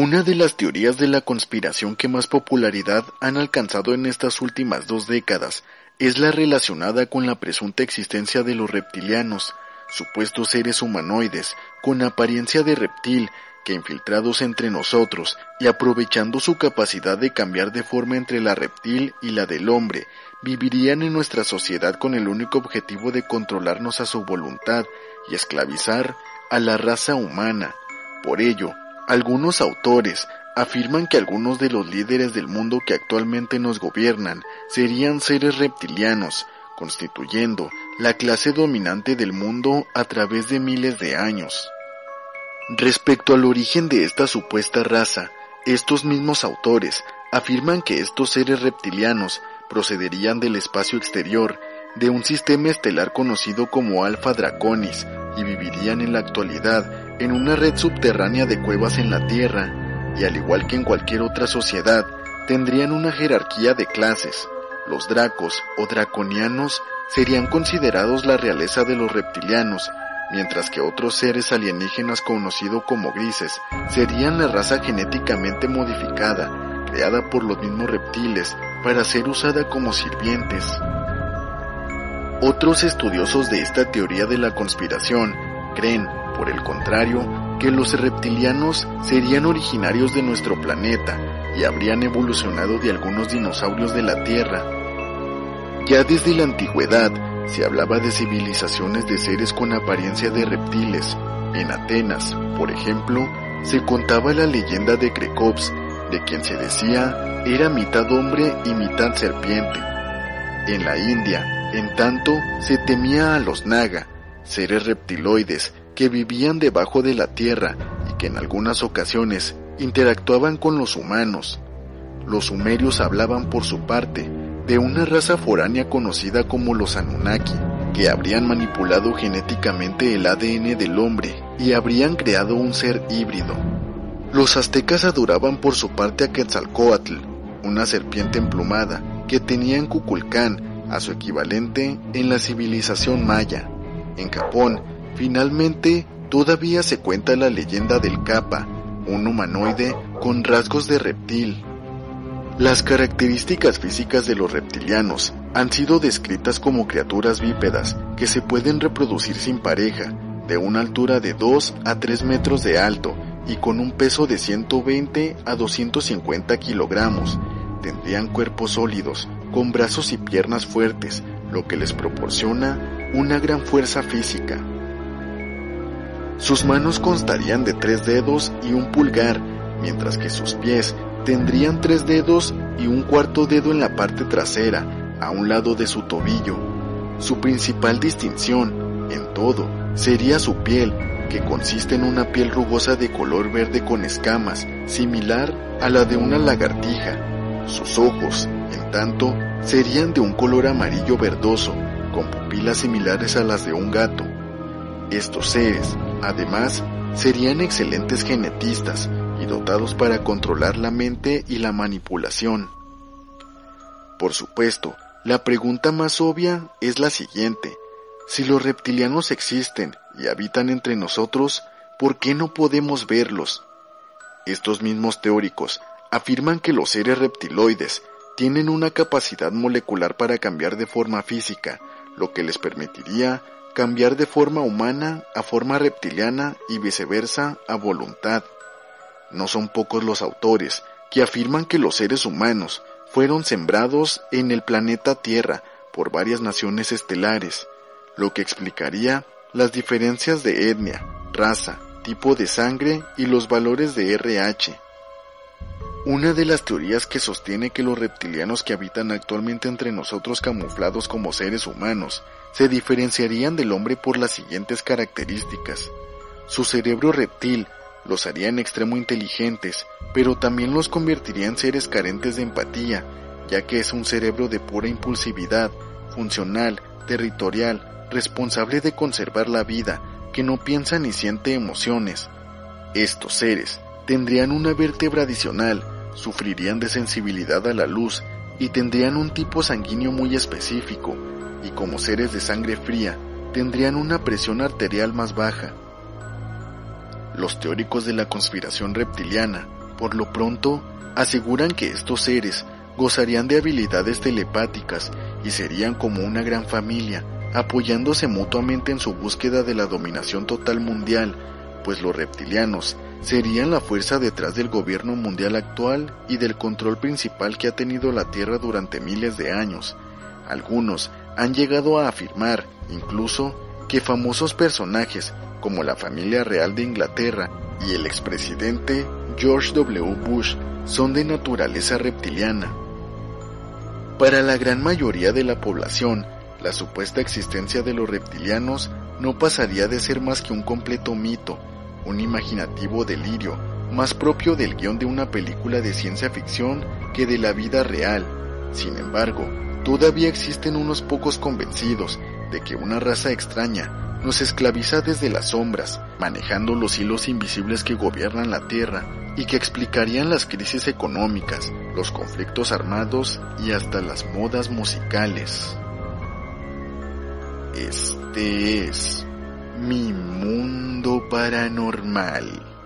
Una de las teorías de la conspiración que más popularidad han alcanzado en estas últimas dos décadas es la relacionada con la presunta existencia de los reptilianos, supuestos seres humanoides con apariencia de reptil que infiltrados entre nosotros y aprovechando su capacidad de cambiar de forma entre la reptil y la del hombre, vivirían en nuestra sociedad con el único objetivo de controlarnos a su voluntad y esclavizar a la raza humana. Por ello, algunos autores afirman que algunos de los líderes del mundo que actualmente nos gobiernan serían seres reptilianos, constituyendo la clase dominante del mundo a través de miles de años. Respecto al origen de esta supuesta raza, estos mismos autores afirman que estos seres reptilianos procederían del espacio exterior, de un sistema estelar conocido como Alpha Draconis, y vivirían en la actualidad en una red subterránea de cuevas en la Tierra, y al igual que en cualquier otra sociedad, tendrían una jerarquía de clases. Los dracos o draconianos serían considerados la realeza de los reptilianos, mientras que otros seres alienígenas conocidos como grises serían la raza genéticamente modificada, creada por los mismos reptiles para ser usada como sirvientes. Otros estudiosos de esta teoría de la conspiración creen, por el contrario, que los reptilianos serían originarios de nuestro planeta y habrían evolucionado de algunos dinosaurios de la Tierra. Ya desde la antigüedad se hablaba de civilizaciones de seres con apariencia de reptiles. En Atenas, por ejemplo, se contaba la leyenda de Crecops, de quien se decía era mitad hombre y mitad serpiente. En la India, en tanto, se temía a los Naga, seres reptiloides que vivían debajo de la tierra y que en algunas ocasiones interactuaban con los humanos. Los sumerios hablaban por su parte de una raza foránea conocida como los Anunnaki, que habrían manipulado genéticamente el ADN del hombre y habrían creado un ser híbrido. Los aztecas adoraban por su parte a Quetzalcoatl, una serpiente emplumada que tenía en Cuculcán a su equivalente en la civilización maya. En Japón, finalmente, todavía se cuenta la leyenda del Kappa, un humanoide con rasgos de reptil. Las características físicas de los reptilianos han sido descritas como criaturas bípedas que se pueden reproducir sin pareja, de una altura de 2 a 3 metros de alto y con un peso de 120 a 250 kilogramos. Tendrían cuerpos sólidos, con brazos y piernas fuertes, lo que les proporciona una gran fuerza física. Sus manos constarían de tres dedos y un pulgar, mientras que sus pies tendrían tres dedos y un cuarto dedo en la parte trasera, a un lado de su tobillo. Su principal distinción, en todo, sería su piel, que consiste en una piel rugosa de color verde con escamas, similar a la de una lagartija. Sus ojos, en tanto, serían de un color amarillo verdoso, con pupilas similares a las de un gato. Estos seres, además, serían excelentes genetistas y dotados para controlar la mente y la manipulación. Por supuesto, la pregunta más obvia es la siguiente. Si los reptilianos existen y habitan entre nosotros, ¿por qué no podemos verlos? Estos mismos teóricos afirman que los seres reptiloides tienen una capacidad molecular para cambiar de forma física, lo que les permitiría cambiar de forma humana a forma reptiliana y viceversa a voluntad. No son pocos los autores que afirman que los seres humanos fueron sembrados en el planeta Tierra por varias naciones estelares, lo que explicaría las diferencias de etnia, raza, tipo de sangre y los valores de RH. Una de las teorías que sostiene que los reptilianos que habitan actualmente entre nosotros camuflados como seres humanos se diferenciarían del hombre por las siguientes características. Su cerebro reptil los haría en extremo inteligentes, pero también los convertiría en seres carentes de empatía, ya que es un cerebro de pura impulsividad, funcional, territorial, responsable de conservar la vida, que no piensa ni siente emociones. Estos seres tendrían una vértebra adicional, sufrirían de sensibilidad a la luz y tendrían un tipo sanguíneo muy específico, y como seres de sangre fría, tendrían una presión arterial más baja. Los teóricos de la conspiración reptiliana Por lo pronto, aseguran que estos seres gozarían de habilidades telepáticas y serían como una gran familia, apoyándose mutuamente en su búsqueda de la dominación total mundial, pues los reptilianos serían la fuerza detrás del gobierno mundial actual y del control principal que ha tenido la Tierra durante miles de años. Algunos han llegado a afirmar, incluso, que famosos personajes como la familia real de Inglaterra y el expresidente George W. Bush son de naturaleza reptiliana. Para la gran mayoría de la población, la supuesta existencia de los reptilianos no pasaría de ser más que un completo mito, un imaginativo delirio, más propio del guion de una película de ciencia ficción que de la vida real. Sin embargo, todavía existen unos pocos convencidos de que una raza extraña nos esclaviza desde las sombras, manejando los hilos invisibles que gobiernan la Tierra y que explicarían las crisis económicas, los conflictos armados y hasta las modas musicales. Este es mi mundo paranormal.